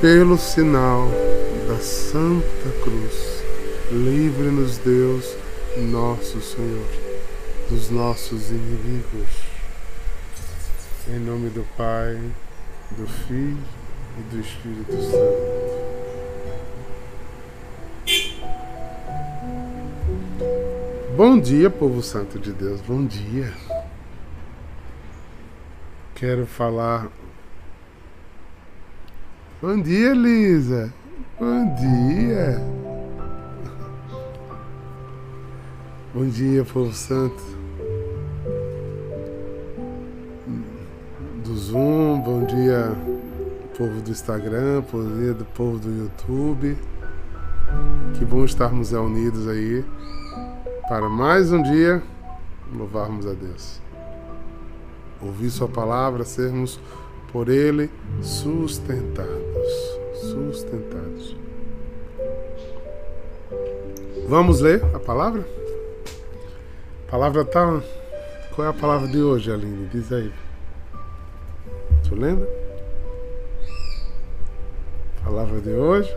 pelo sinal da Santa Cruz, livre-nos, Deus, nosso Senhor, dos nossos inimigos. Em nome do Pai, do Filho e do Espírito Santo. Bom dia, povo santo de Deus, bom dia. Quero falar. Bom dia, Lisa. Bom dia. Bom dia, povo santo. Do Zoom, bom dia, povo do Instagram, bom dia do povo do YouTube. Que bom estarmos unidos aí para mais um dia louvarmos a Deus. Ouvir Sua palavra, sermos por Ele sustentados. Sustentados. Vamos ler a palavra? A palavra tá. Qual é a palavra de hoje, Aline? Diz aí. Tu lembra? Palavra de hoje.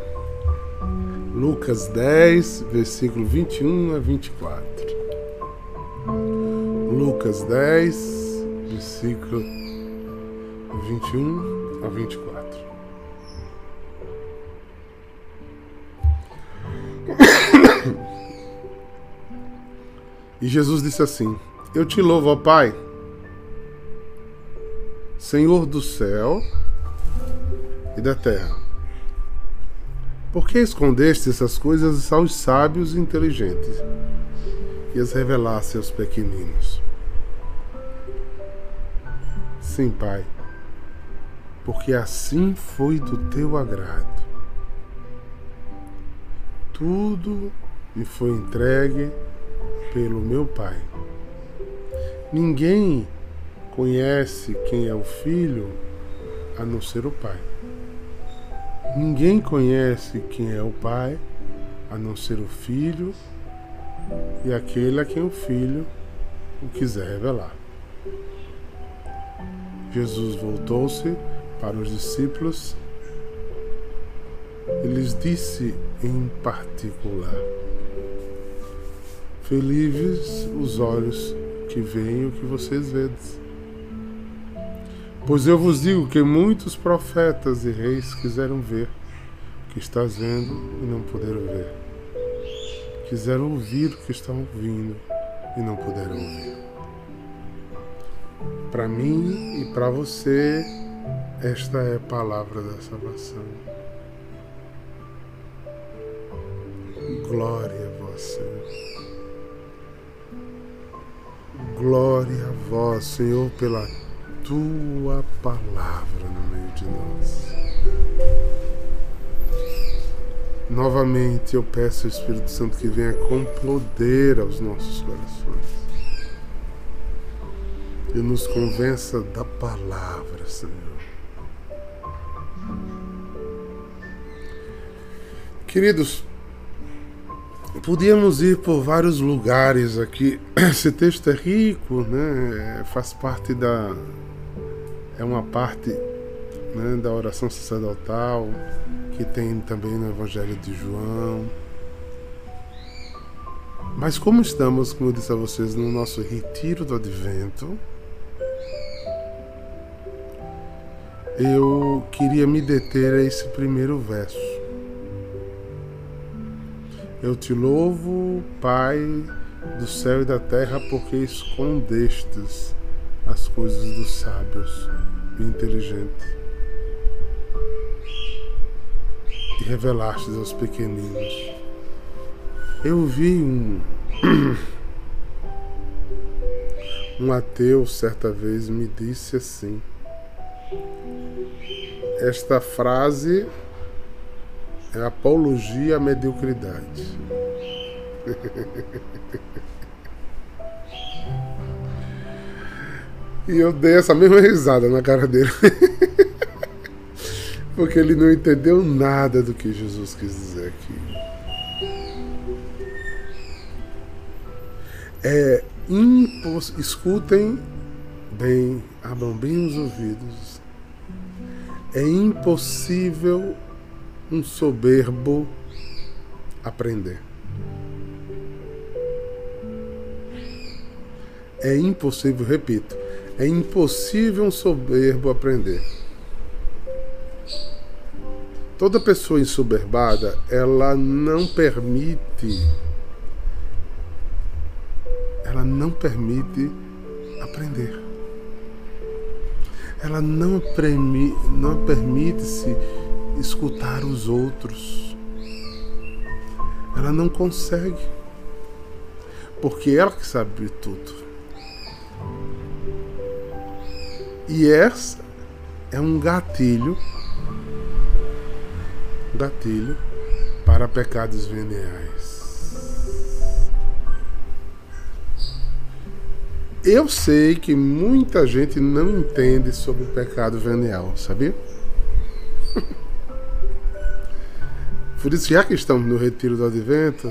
Lucas 10, versículo 21 a 24. Lucas 10, versículo 21 a 24. E Jesus disse assim: Eu te louvo, ó Pai, Senhor do céu e da terra. Por que escondeste essas coisas aos sábios e inteligentes e as revelaste aos pequeninos? Sim, Pai, porque assim foi do teu agrado. Tudo me foi entregue pelo meu Pai. Ninguém conhece quem é o Filho a não ser o Pai. Ninguém conhece quem é o Pai a não ser o Filho e aquele a quem o Filho o quiser revelar. Jesus voltou-se para os discípulos e lhes disse em particular: Felizes os olhos que veem o que vocês vedes. Pois eu vos digo que muitos profetas e reis quiseram ver o que estás vendo e não puderam ver. Quiseram ouvir o que estão ouvindo e não puderam ouvir. Para mim e para você, esta é a palavra da salvação. Glória a vós, Senhor. Glória a vós, Senhor, pela tua palavra no meio de nós. Novamente eu peço ao Espírito Santo que venha com poder aos nossos corações e nos convença da palavra, Senhor. Queridos, Podíamos ir por vários lugares aqui. Esse texto é rico, né? Faz parte da. É uma parte né, da oração sacerdotal que tem também no Evangelho de João. Mas como estamos, como eu disse a vocês, no nosso retiro do Advento, eu queria me deter a esse primeiro verso. Eu te louvo, Pai do céu e da terra, porque escondestes as coisas dos sábios e inteligentes e revelastes aos pequeninos. Eu vi um, um ateu certa vez me disse assim: esta frase é apologia à mediocridade. e eu dei essa mesma risada na cara dele. Porque ele não entendeu nada do que Jesus quis dizer aqui. É impos... Escutem bem, abram bem os ouvidos. É impossível um soberbo aprender. É impossível, repito, é impossível um soberbo aprender. Toda pessoa ensoberbada, ela não permite ela não permite aprender. Ela não, premi, não permite-se escutar os outros. Ela não consegue. Porque ela que sabe tudo. E essa é um gatilho gatilho para pecados veniais. Eu sei que muita gente não entende sobre o pecado venial, sabia? Por isso, já que estamos no retiro do advento,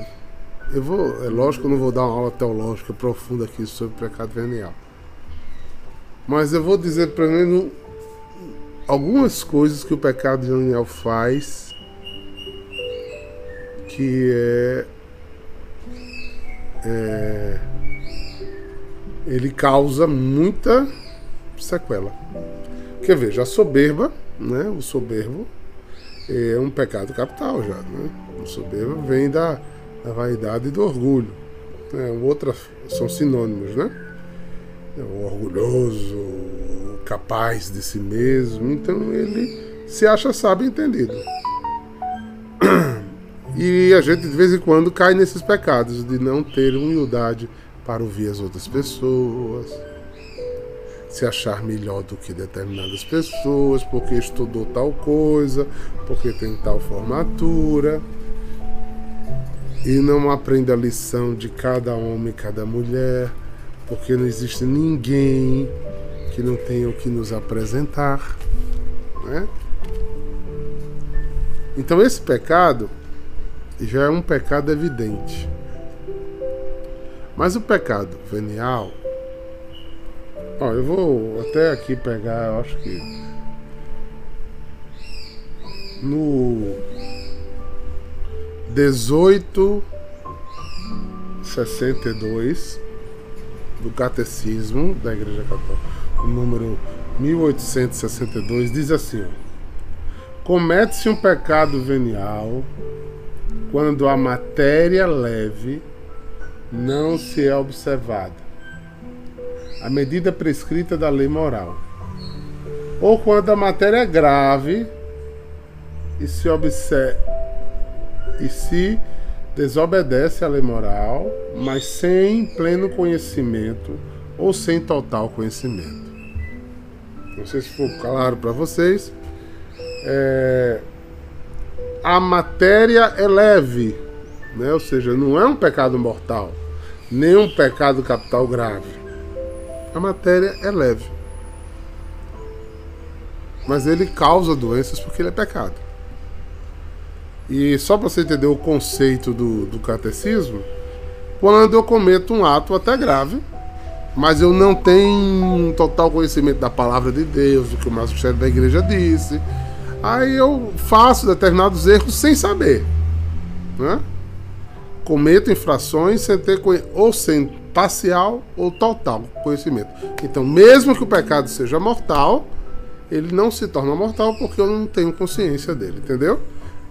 eu vou, é lógico que eu não vou dar uma aula teológica profunda aqui sobre o pecado venial. Mas eu vou dizer pelo menos algumas coisas que o pecado venial faz que é, é ele causa muita sequela. Quer ver, já soberba, né? O soberbo é um pecado capital já, né? O soberbo vem da, da vaidade e do orgulho. É, outras são sinônimos, né? É o orgulhoso, capaz de si mesmo, então ele se acha sábio entendido. E a gente de vez em quando cai nesses pecados de não ter humildade para ouvir as outras pessoas, se achar melhor do que determinadas pessoas, porque estudou tal coisa, porque tem tal formatura, e não aprende a lição de cada homem e cada mulher, porque não existe ninguém que não tenha o que nos apresentar. Né? Então esse pecado já é um pecado evidente. Mas o pecado venial. Eu vou até aqui pegar, eu acho que. No 1862 do Catecismo da Igreja Católica, o número 1862, diz assim: Comete-se um pecado venial quando a matéria leve não se é observada a medida prescrita da lei moral, ou quando a matéria é grave e se observa e se desobedece à lei moral, mas sem pleno conhecimento ou sem total conhecimento. Não sei se ficou claro para vocês. É, a matéria é leve, né? ou seja, não é um pecado mortal, nem um pecado capital grave. A matéria é leve. Mas ele causa doenças porque ele é pecado. E só para você entender o conceito do, do catecismo, quando eu cometo um ato até grave, mas eu não tenho total conhecimento da palavra de Deus, do que o magistrado da igreja disse, Aí eu faço determinados erros sem saber. Né? Cometo infrações sem ter ou sem parcial ou total conhecimento. Então, mesmo que o pecado seja mortal, ele não se torna mortal porque eu não tenho consciência dele, entendeu?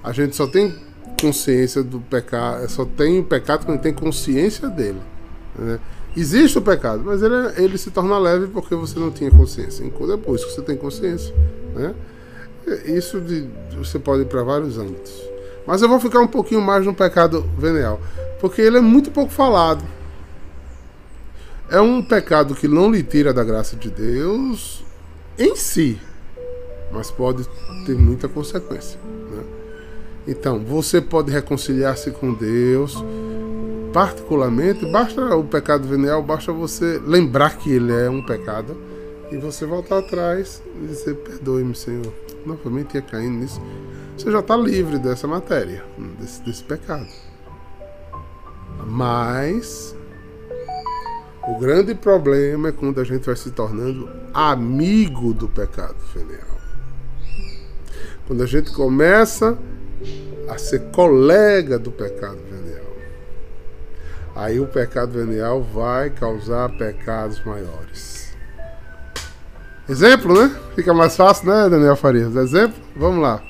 A gente só tem consciência do pecado, só tem o pecado quando tem consciência dele. Né? Existe o pecado, mas ele, ele se torna leve porque você não tinha consciência. Depois que você tem consciência, né? Isso de, você pode ir para vários âmbitos. Mas eu vou ficar um pouquinho mais no pecado venial, porque ele é muito pouco falado. É um pecado que não lhe tira da graça de Deus em si, mas pode ter muita consequência. Né? Então, você pode reconciliar-se com Deus, particularmente, basta o pecado venial, basta você lembrar que ele é um pecado e você voltar atrás e dizer: Perdoe-me, Senhor novamente ia caindo nisso, você já está livre dessa matéria, desse, desse pecado. Mas o grande problema é quando a gente vai se tornando amigo do pecado venial. Quando a gente começa a ser colega do pecado venial. Aí o pecado venial vai causar pecados maiores. Exemplo, né? Fica mais fácil, né, Daniel Farias? Exemplo? Vamos lá.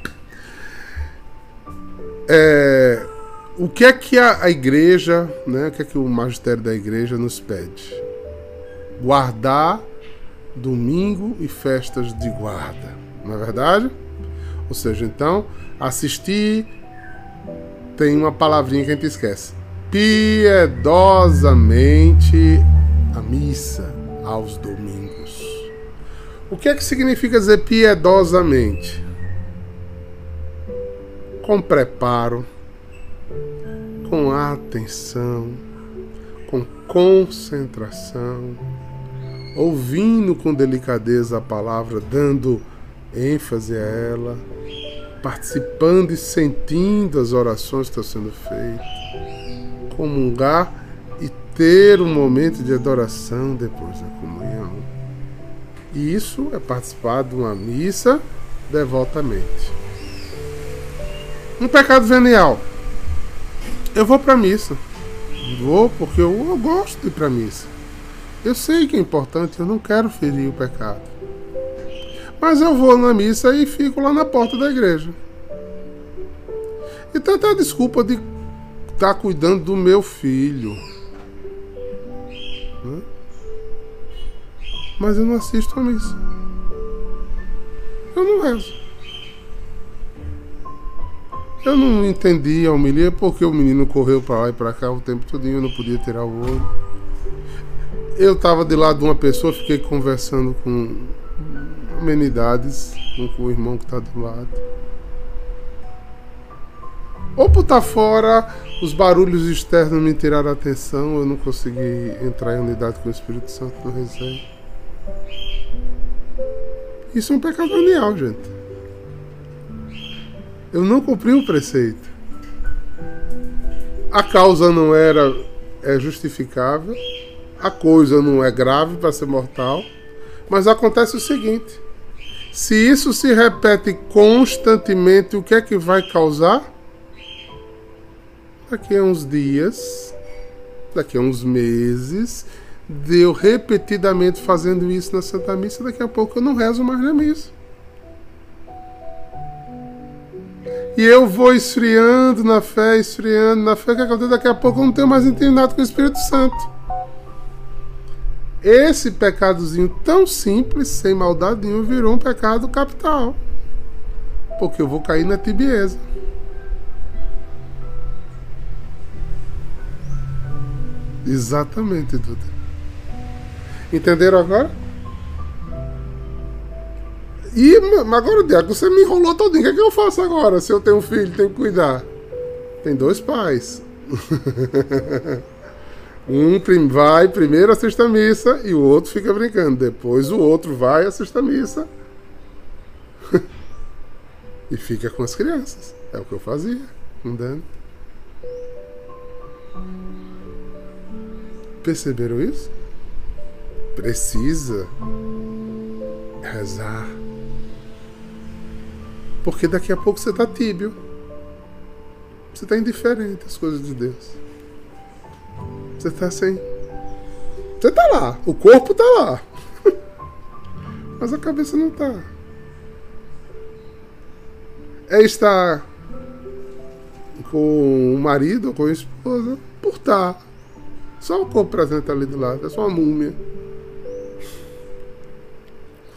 É, o que é que a, a igreja, né, o que é que o magistério da igreja nos pede? Guardar domingo e festas de guarda, não é verdade? Ou seja, então, assistir tem uma palavrinha que a gente esquece. Piedosamente a missa aos domingos. O que é que significa dizer piedosamente? Com preparo, com atenção, com concentração, ouvindo com delicadeza a palavra, dando ênfase a ela, participando e sentindo as orações que estão sendo feitas, comungar e ter um momento de adoração depois da comunhão. E isso é participar de uma missa devotamente. Um pecado venial. Eu vou para a missa. Vou porque eu, eu gosto de ir para a missa. Eu sei que é importante, eu não quero ferir o pecado. Mas eu vou na missa e fico lá na porta da igreja. E tem até a desculpa de estar tá cuidando do meu filho. Né? Mas eu não assisto a missa. Eu não rezo. Eu não entendi a homilia porque o menino correu para lá e para cá o tempo todo eu não podia tirar o olho. Eu estava de lado de uma pessoa, fiquei conversando com amenidades, com o irmão que está do lado. Ou por estar fora, os barulhos externos me tiraram a atenção, eu não consegui entrar em unidade com o Espírito Santo no resenha. Isso é um pecado venial, gente. Eu não cumpri o preceito. A causa não era é justificável, a coisa não é grave para ser mortal, mas acontece o seguinte: se isso se repete constantemente, o que é que vai causar? Daqui a uns dias, daqui a uns meses, deu repetidamente fazendo isso na Santa Missa, daqui a pouco eu não rezo mais na missa. E eu vou esfriando na fé, esfriando na fé, que acontece daqui a pouco eu não tenho mais intimidade com o Espírito Santo. Esse pecadozinho tão simples, sem maldade nenhuma, virou um pecado capital. Porque eu vou cair na tibieza. Exatamente, Duda. Entenderam agora? E agora, Diaco, você me enrolou todinho. O que, é que eu faço agora? Se eu tenho um filho, tenho que cuidar. Tem dois pais. um vai primeiro assiste a missa e o outro fica brincando. Depois o outro vai assiste a missa. e fica com as crianças. É o que eu fazia andando. Perceberam isso? Precisa rezar porque daqui a pouco você está tíbio. Você está indiferente às coisas de Deus. Você está sem. Você está lá. O corpo está lá. Mas a cabeça não está. É estar com o marido ou com a esposa por estar. Só o corpo presente ali do lado. É só uma múmia.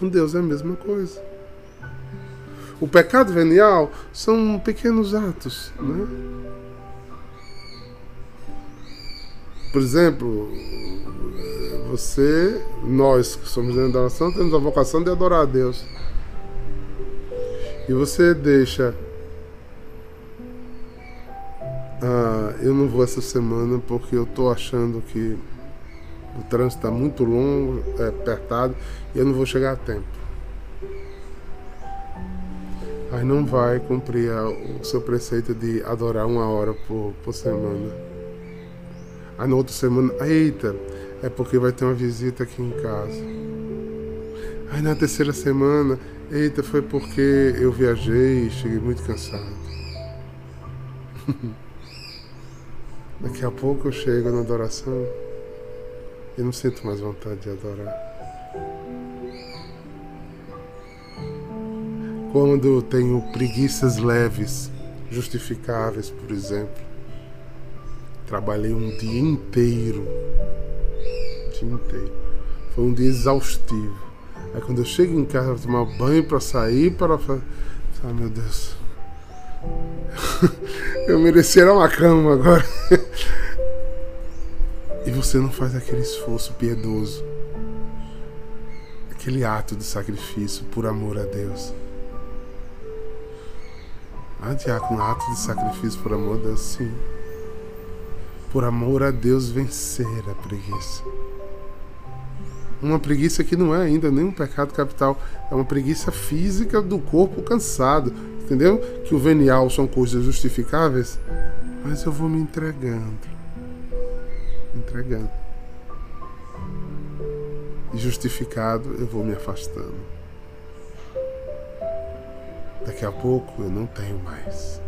Com Deus é a mesma coisa. O pecado venial são pequenos atos, né? Por exemplo, você, nós que somos dentro da oração, temos a vocação de adorar a Deus. E você deixa. Ah, eu não vou essa semana porque eu estou achando que o trânsito está muito longo, é apertado e eu não vou chegar a tempo aí não vai cumprir o seu preceito de adorar uma hora por, por semana. Aí na outra semana, eita, é porque vai ter uma visita aqui em casa. Aí na terceira semana, eita, foi porque eu viajei e cheguei muito cansado. Daqui a pouco eu chego na adoração e não sinto mais vontade de adorar. Quando tenho preguiças leves, justificáveis, por exemplo, trabalhei um dia inteiro. Dia inteiro. Foi um dia exaustivo. Aí quando eu chego em casa para tomar banho, para sair, para. Ah, meu Deus. eu merecia uma cama agora. e você não faz aquele esforço piedoso, aquele ato de sacrifício por amor a Deus. Ah, diácono, ato de sacrifício por amor a Deus, sim. Por amor a Deus vencer a preguiça. Uma preguiça que não é ainda nenhum pecado capital, é uma preguiça física do corpo cansado. Entendeu? Que o venial são coisas justificáveis, mas eu vou me entregando. Entregando. E justificado, eu vou me afastando. Daqui a pouco eu não tenho mais.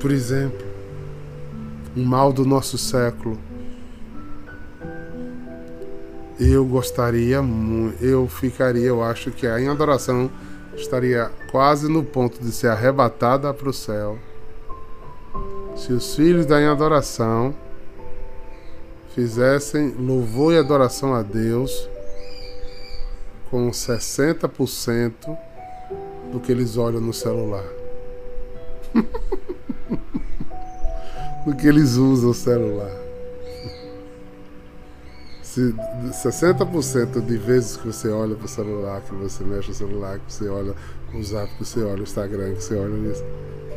Por exemplo, um mal do nosso século. Eu gostaria muito, eu ficaria, eu acho que em adoração estaria quase no ponto de ser arrebatada para o céu. Se os filhos da em adoração fizessem louvor e adoração a Deus com 60% do que eles olham no celular. do que eles usam o celular. Se 60% de vezes que você olha para o celular, que você mexe no celular, que você olha o zap, que você olha o Instagram, que você olha isso,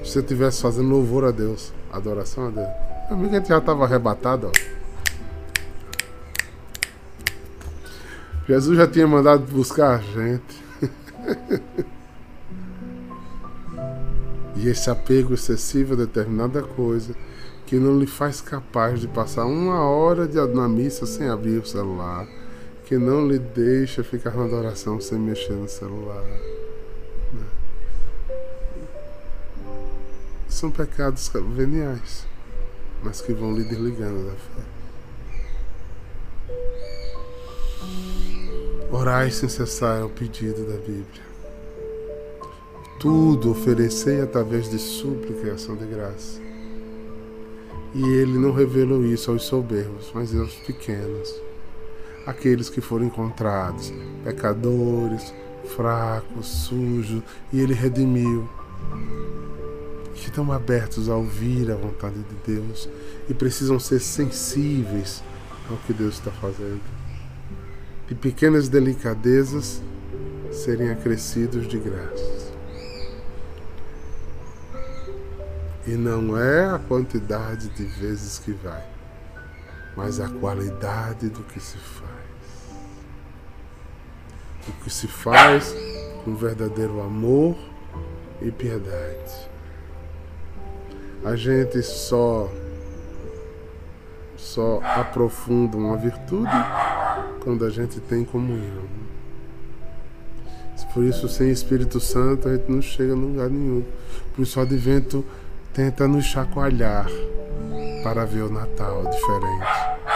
se você estivesse fazendo louvor a Deus, adoração a Deus, a gente já estava arrebatado, ó. Jesus já tinha mandado buscar a gente. e esse apego excessivo a determinada coisa que não lhe faz capaz de passar uma hora de, na missa sem abrir o celular, que não lhe deixa ficar na adoração sem mexer no celular. Né? São pecados veniais, mas que vão lhe desligando da fé. Orai sem cessar é o pedido da Bíblia. Tudo oferecei através de súplica e ação de graça. E ele não revelou isso aos soberbos, mas aos pequenos, aqueles que foram encontrados, pecadores, fracos, sujos, e ele redimiu. Que estão abertos a ouvir a vontade de Deus e precisam ser sensíveis ao que Deus está fazendo de pequenas delicadezas serem acrescidos de graças. E não é a quantidade de vezes que vai, mas a qualidade do que se faz. O que se faz com verdadeiro amor e piedade. A gente só só aprofunda uma virtude quando a gente tem comunhão. Por isso, sem Espírito Santo, a gente não chega a lugar nenhum. Por isso, o advento tenta nos chacoalhar para ver o Natal diferente.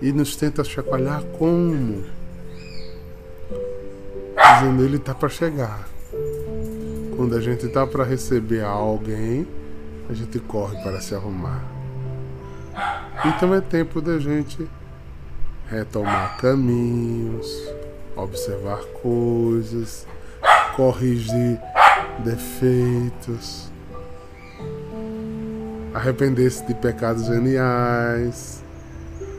E nos tenta chacoalhar como? Dizendo, ele está para chegar. Quando a gente está para receber alguém, a gente corre para se arrumar. Então é tempo da gente retomar caminhos, observar coisas, corrigir defeitos, arrepender-se de pecados geniais,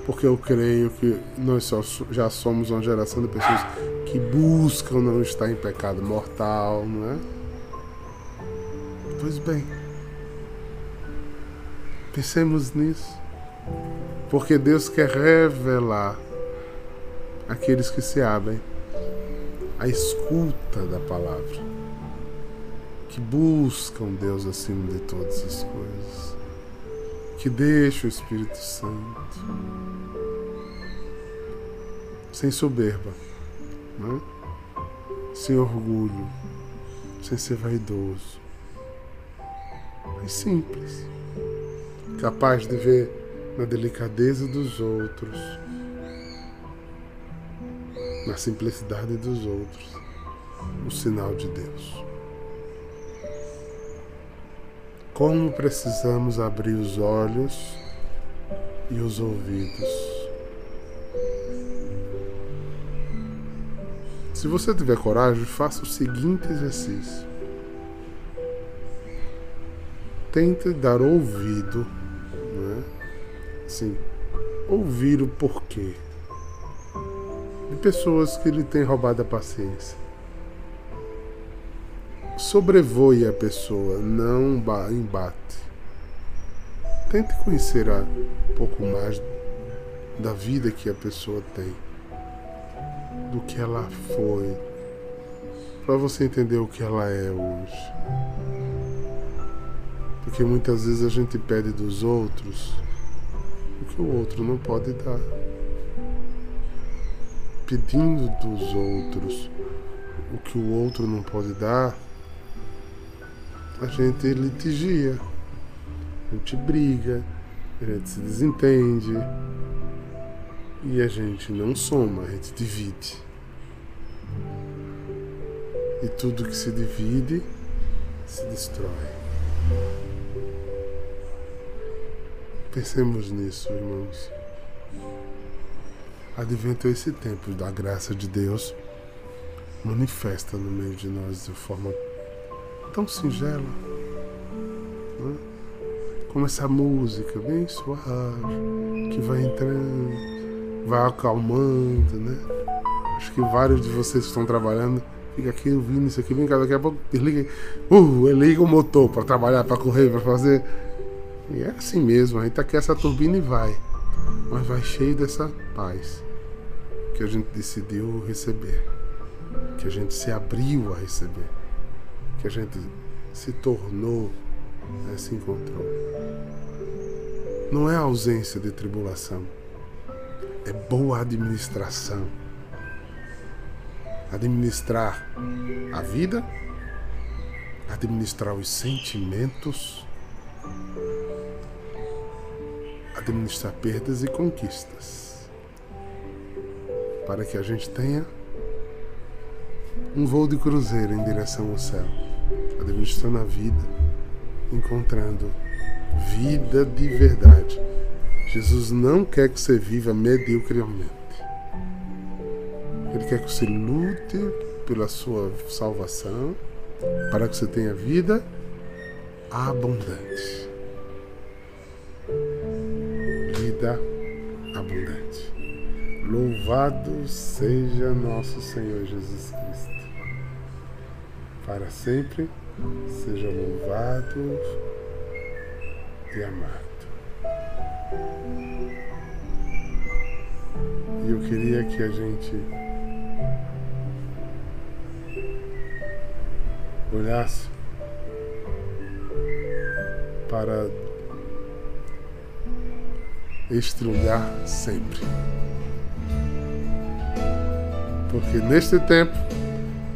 porque eu creio que nós só, já somos uma geração de pessoas que buscam não estar em pecado mortal, não é? Pois bem, pensemos nisso. Porque Deus quer revelar aqueles que se abrem à escuta da palavra, que buscam Deus acima de todas as coisas, que deixam o Espírito Santo. Sem soberba, né? sem orgulho, sem ser vaidoso, e simples, capaz de ver na delicadeza dos outros, na simplicidade dos outros, o sinal de Deus. Como precisamos abrir os olhos e os ouvidos. Se você tiver coragem, faça o seguinte exercício. Tente dar ouvido? Sim, ouvir o porquê de pessoas que lhe têm roubado a paciência. Sobrevoe a pessoa, não embate. Tente conhecer um pouco mais da vida que a pessoa tem, do que ela foi, para você entender o que ela é hoje. Porque muitas vezes a gente pede dos outros o que o outro não pode dar. Pedindo dos outros o que o outro não pode dar, a gente litigia, a gente briga, a gente se desentende e a gente não soma, a gente divide. E tudo que se divide se destrói. Pensemos nisso, irmãos. Advento esse tempo da graça de Deus manifesta no meio de nós de forma tão singela. Né? Como essa música bem suave, que vai entrando, vai acalmando, né? Acho que vários de vocês estão trabalhando fica aqui ouvindo isso aqui, vem cá, daqui a pouco desliga, uh, liga o motor para trabalhar, para correr, para fazer. E é assim mesmo, a gente aqui essa turbina e vai. Mas vai cheio dessa paz que a gente decidiu receber, que a gente se abriu a receber que a gente se tornou, né, se encontrou. Não é ausência de tribulação, é boa administração. Administrar a vida, administrar os sentimentos, administrar perdas e conquistas, para que a gente tenha um voo de cruzeiro em direção ao céu administrando a vida, encontrando vida de verdade. Jesus não quer que você viva mediocremente. Ele quer que você lute pela sua salvação, para que você tenha vida abundante. Vida abundante. Louvado seja nosso Senhor Jesus Cristo. Para sempre seja louvado e amado. E eu queria que a gente olhasse para este lugar sempre. Porque neste tempo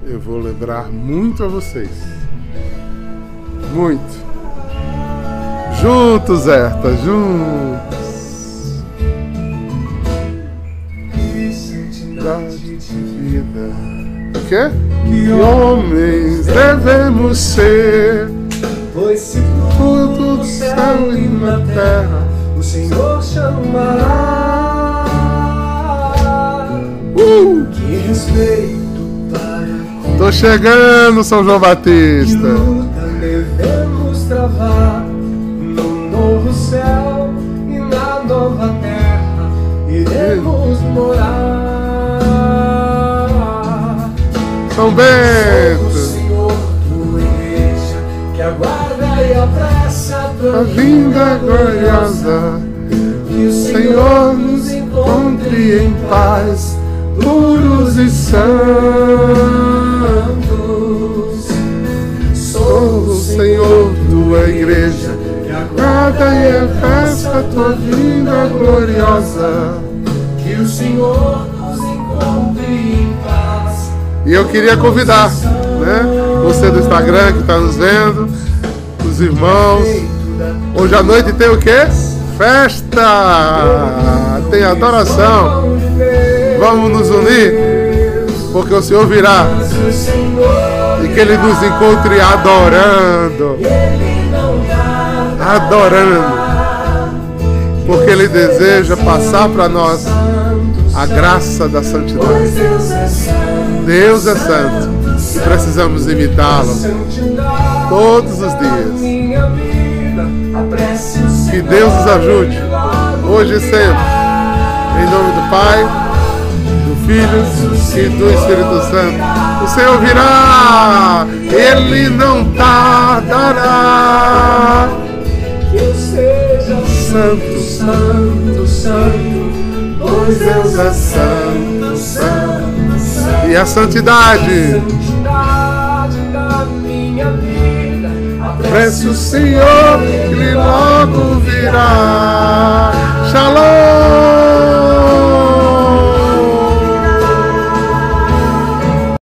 eu vou lembrar muito a vocês muito. Juntos, Zerta, juntos. de vida. O quê? Que homens devemos ser. Pois se tudo do céu e na terra o Senhor chamará. Uh! Que respeito para. Tô chegando, São João Batista travar no novo céu e na nova terra iremos morar. São Bento, vinda gloriosa. Que o Senhor nos encontre em paz, puros e santos. Sou o Senhor tua igreja, que aguarda e festa a tua vinda gloriosa. Que o Senhor nos encontre em paz. E eu queria convidar, né, você do Instagram que está nos vendo, os irmãos. Hoje à noite tem o quê? Festa! Tem adoração. Vamos nos unir, porque o Senhor virá e que Ele nos encontre adorando. Adorando. Porque Ele deseja passar para nós a graça da santidade. Deus é santo e precisamos imitá-lo todos os dias. Que Deus nos ajude, hoje e sempre. Em nome do Pai, do Filho e do Espírito Santo. O Senhor virá, Ele não tardará. Que eu seja santo, santo, santo, pois Deus é santo, santo, santo. E a santidade. Santidade conhece o Senhor, que logo virá. Shalom!